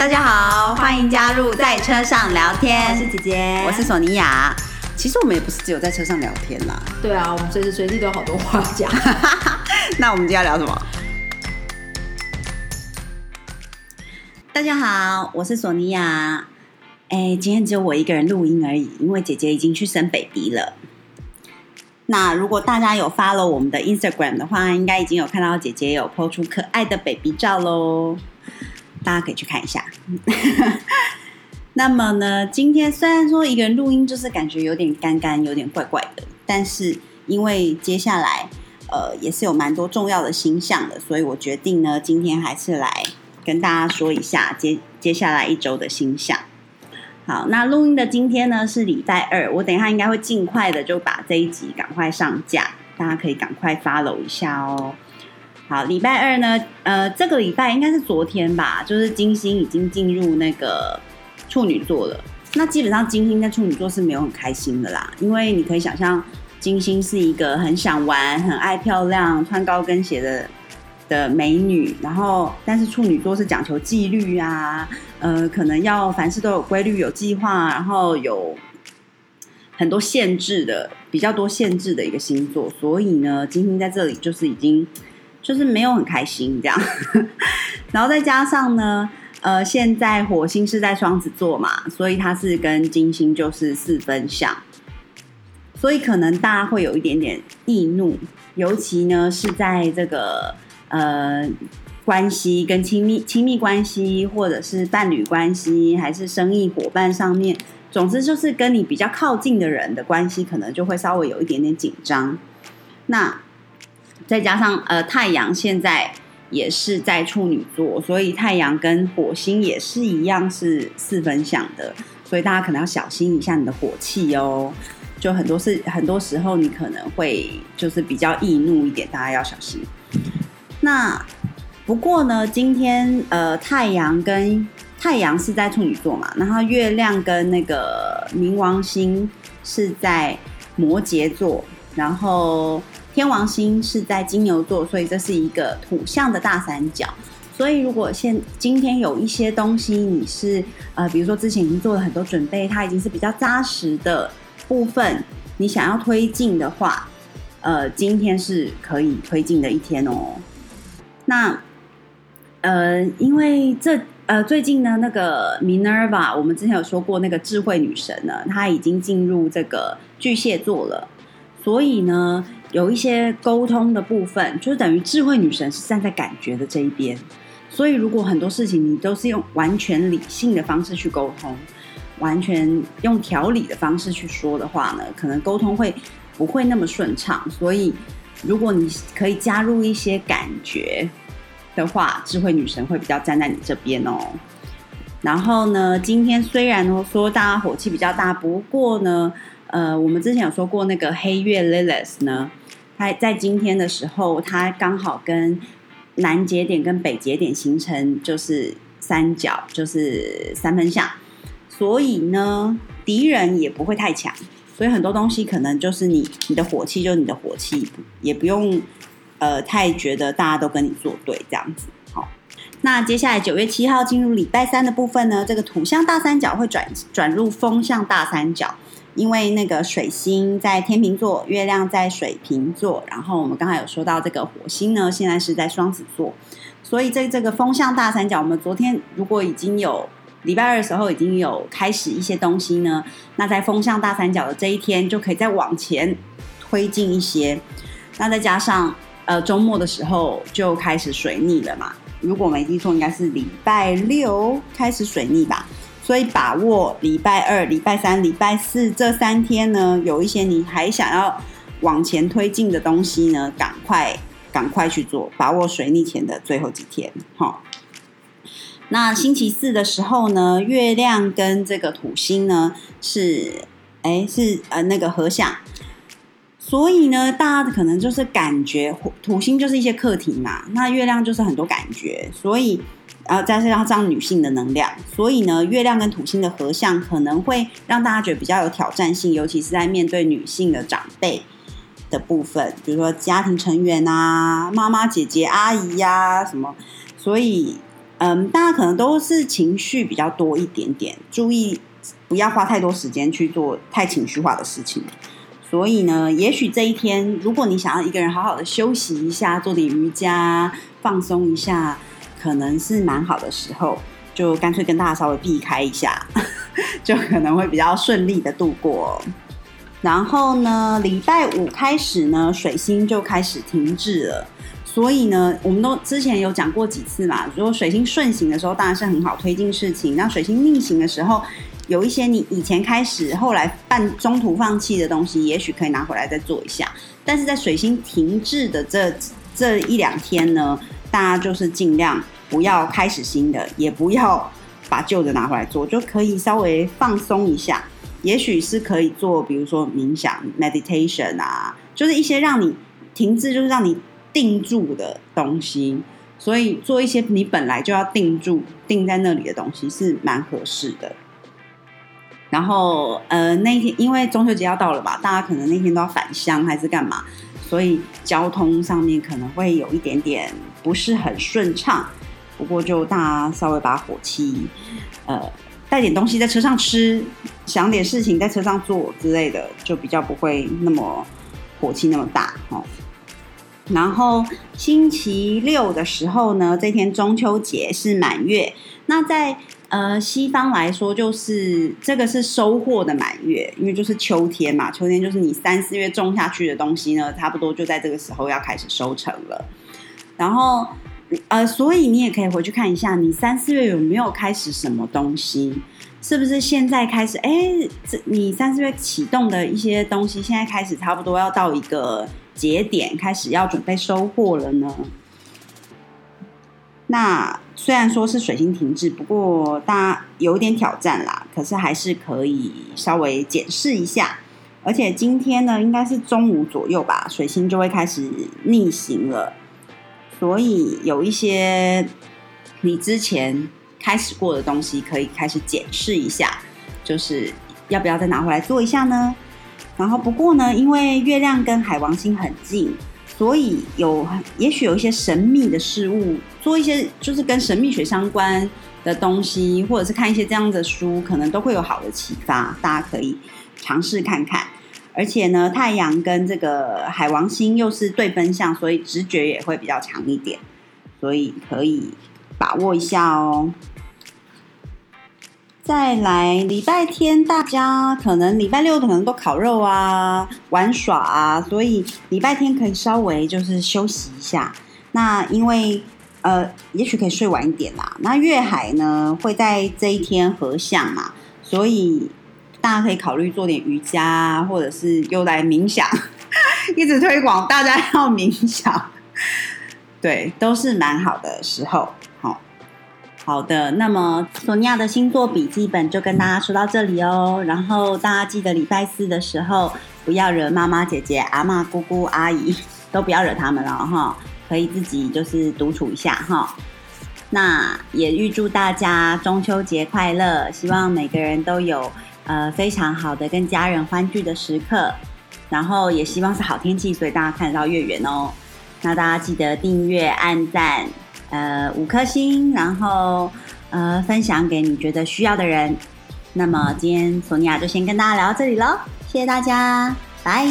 大家好，欢迎加入在车上聊天。我是姐姐，我是索尼娅。其实我们也不是只有在车上聊天啦。对啊，我们随时随地都有好多话讲。那我们今天要聊什么？大家好，我是索尼娅。哎，今天只有我一个人录音而已，因为姐姐已经去生 baby 了。那如果大家有 follow 我们的 Instagram 的话，应该已经有看到姐姐有 po 出可爱的 baby 照喽，大家可以去看一下。那么呢，今天虽然说一个人录音就是感觉有点干干，有点怪怪的，但是因为接下来呃也是有蛮多重要的星象的，所以我决定呢，今天还是来跟大家说一下接接下来一周的星象。好，那录音的今天呢是礼拜二，我等一下应该会尽快的就把这一集赶快上架，大家可以赶快 follow 一下哦。好，礼拜二呢，呃，这个礼拜应该是昨天吧，就是金星已经进入那个处女座了。那基本上金星在处女座是没有很开心的啦，因为你可以想象，金星是一个很想玩、很爱漂亮、穿高跟鞋的。的美女，然后但是处女座是讲求纪律啊，呃，可能要凡事都有规律、有计划，然后有很多限制的，比较多限制的一个星座。所以呢，金星在这里就是已经就是没有很开心这样。然后再加上呢，呃，现在火星是在双子座嘛，所以它是跟金星就是四分相，所以可能大家会有一点点易怒，尤其呢是在这个。呃，关系跟亲密亲密关系，或者是伴侣关系，还是生意伙伴上面，总之就是跟你比较靠近的人的关系，可能就会稍微有一点点紧张。那再加上呃，太阳现在也是在处女座，所以太阳跟火星也是一样是四分相的，所以大家可能要小心一下你的火气哦。就很多事，很多时候你可能会就是比较易怒一点，大家要小心。那不过呢，今天呃，太阳跟太阳是在处女座嘛，然后月亮跟那个冥王星是在摩羯座，然后天王星是在金牛座，所以这是一个土象的大三角。所以如果现今天有一些东西你是呃，比如说之前已经做了很多准备，它已经是比较扎实的部分，你想要推进的话，呃，今天是可以推进的一天哦。那，呃，因为这呃最近呢，那个 Minerva，我们之前有说过那个智慧女神呢，她已经进入这个巨蟹座了，所以呢，有一些沟通的部分，就是等于智慧女神是站在感觉的这一边，所以如果很多事情你都是用完全理性的方式去沟通，完全用条理的方式去说的话呢，可能沟通会不会那么顺畅，所以。如果你可以加入一些感觉的话，智慧女神会比较站在你这边哦。然后呢，今天虽然说大家火气比较大，不过呢，呃，我们之前有说过那个黑月 Lilith 呢，它在今天的时候，它刚好跟南节点跟北节点形成就是三角，就是三分相，所以呢，敌人也不会太强。所以很多东西可能就是你你的火气就是你的火气，也不用呃太觉得大家都跟你作对这样子。好，那接下来九月七号进入礼拜三的部分呢，这个土象大三角会转转入风象大三角，因为那个水星在天秤座，月亮在水瓶座，然后我们刚才有说到这个火星呢，现在是在双子座，所以在这个风向大三角，我们昨天如果已经有。礼拜二的时候已经有开始一些东西呢，那在风向大三角的这一天就可以再往前推进一些。那再加上呃周末的时候就开始水逆了嘛，如果没记错，应该是礼拜六开始水逆吧。所以把握礼拜二、礼拜三、礼拜四这三天呢，有一些你还想要往前推进的东西呢，赶快赶快去做，把握水逆前的最后几天，好。那星期四的时候呢，月亮跟这个土星呢是，哎是呃那个合相，所以呢，大家可能就是感觉土星就是一些课题嘛，那月亮就是很多感觉，所以呃再加上女性的能量，所以呢，月亮跟土星的合相可能会让大家觉得比较有挑战性，尤其是在面对女性的长辈的部分，比如说家庭成员啊、妈妈、姐姐、阿姨呀什么，所以。嗯，大家可能都是情绪比较多一点点，注意不要花太多时间去做太情绪化的事情。所以呢，也许这一天，如果你想要一个人好好的休息一下，做点瑜伽，放松一下，可能是蛮好的时候，就干脆跟大家稍微避开一下，就可能会比较顺利的度过。然后呢，礼拜五开始呢，水星就开始停滞了。所以呢，我们都之前有讲过几次嘛。如果水星顺行的时候，当然是很好推进事情；那水星逆行的时候，有一些你以前开始，后来半中途放弃的东西，也许可以拿回来再做一下。但是在水星停滞的这 这一两天呢，大家就是尽量不要开始新的，也不要把旧的拿回来做，就可以稍微放松一下。也许是可以做，比如说冥想 （meditation） 啊，就是一些让你停滞，就是让你定住的东西。所以做一些你本来就要定住、定在那里的东西，是蛮合适的。然后，呃，那天因为中秋节要到了吧，大家可能那天都要返乡还是干嘛，所以交通上面可能会有一点点不是很顺畅。不过，就大家稍微把火气，呃，带点东西在车上吃，想点事情在车上做之类的，就比较不会那么火气那么大哦。然后星期六的时候呢，这天中秋节是满月，那在。呃，西方来说，就是这个是收获的满月，因为就是秋天嘛，秋天就是你三四月种下去的东西呢，差不多就在这个时候要开始收成了。然后，呃，所以你也可以回去看一下，你三四月有没有开始什么东西？是不是现在开始？哎，这你三四月启动的一些东西，现在开始差不多要到一个节点，开始要准备收获了呢？那虽然说是水星停滞，不过大家有点挑战啦，可是还是可以稍微检视一下。而且今天呢，应该是中午左右吧，水星就会开始逆行了，所以有一些你之前开始过的东西，可以开始检视一下，就是要不要再拿回来做一下呢？然后不过呢，因为月亮跟海王星很近。所以有，也许有一些神秘的事物，做一些就是跟神秘学相关的东西，或者是看一些这样的书，可能都会有好的启发，大家可以尝试看看。而且呢，太阳跟这个海王星又是对分相，所以直觉也会比较强一点，所以可以把握一下哦。再来礼拜天，大家可能礼拜六可能都烤肉啊、玩耍啊，所以礼拜天可以稍微就是休息一下。那因为呃，也许可以睡晚一点啦。那月海呢会在这一天合相嘛，所以大家可以考虑做点瑜伽，或者是又来冥想，一直推广大家要冥想，对，都是蛮好的时候。好好的，那么索尼娅的星座笔记本就跟大家说到这里哦。然后大家记得礼拜四的时候不要惹妈妈、姐姐、阿妈、姑姑、阿姨，都不要惹他们了哈。可以自己就是独处一下哈。那也预祝大家中秋节快乐，希望每个人都有呃非常好的跟家人欢聚的时刻。然后也希望是好天气，所以大家看得到月圆哦。那大家记得订阅、按赞。呃，五颗星，然后呃，分享给你觉得需要的人。那么今天索尼娅就先跟大家聊到这里喽，谢谢大家，拜。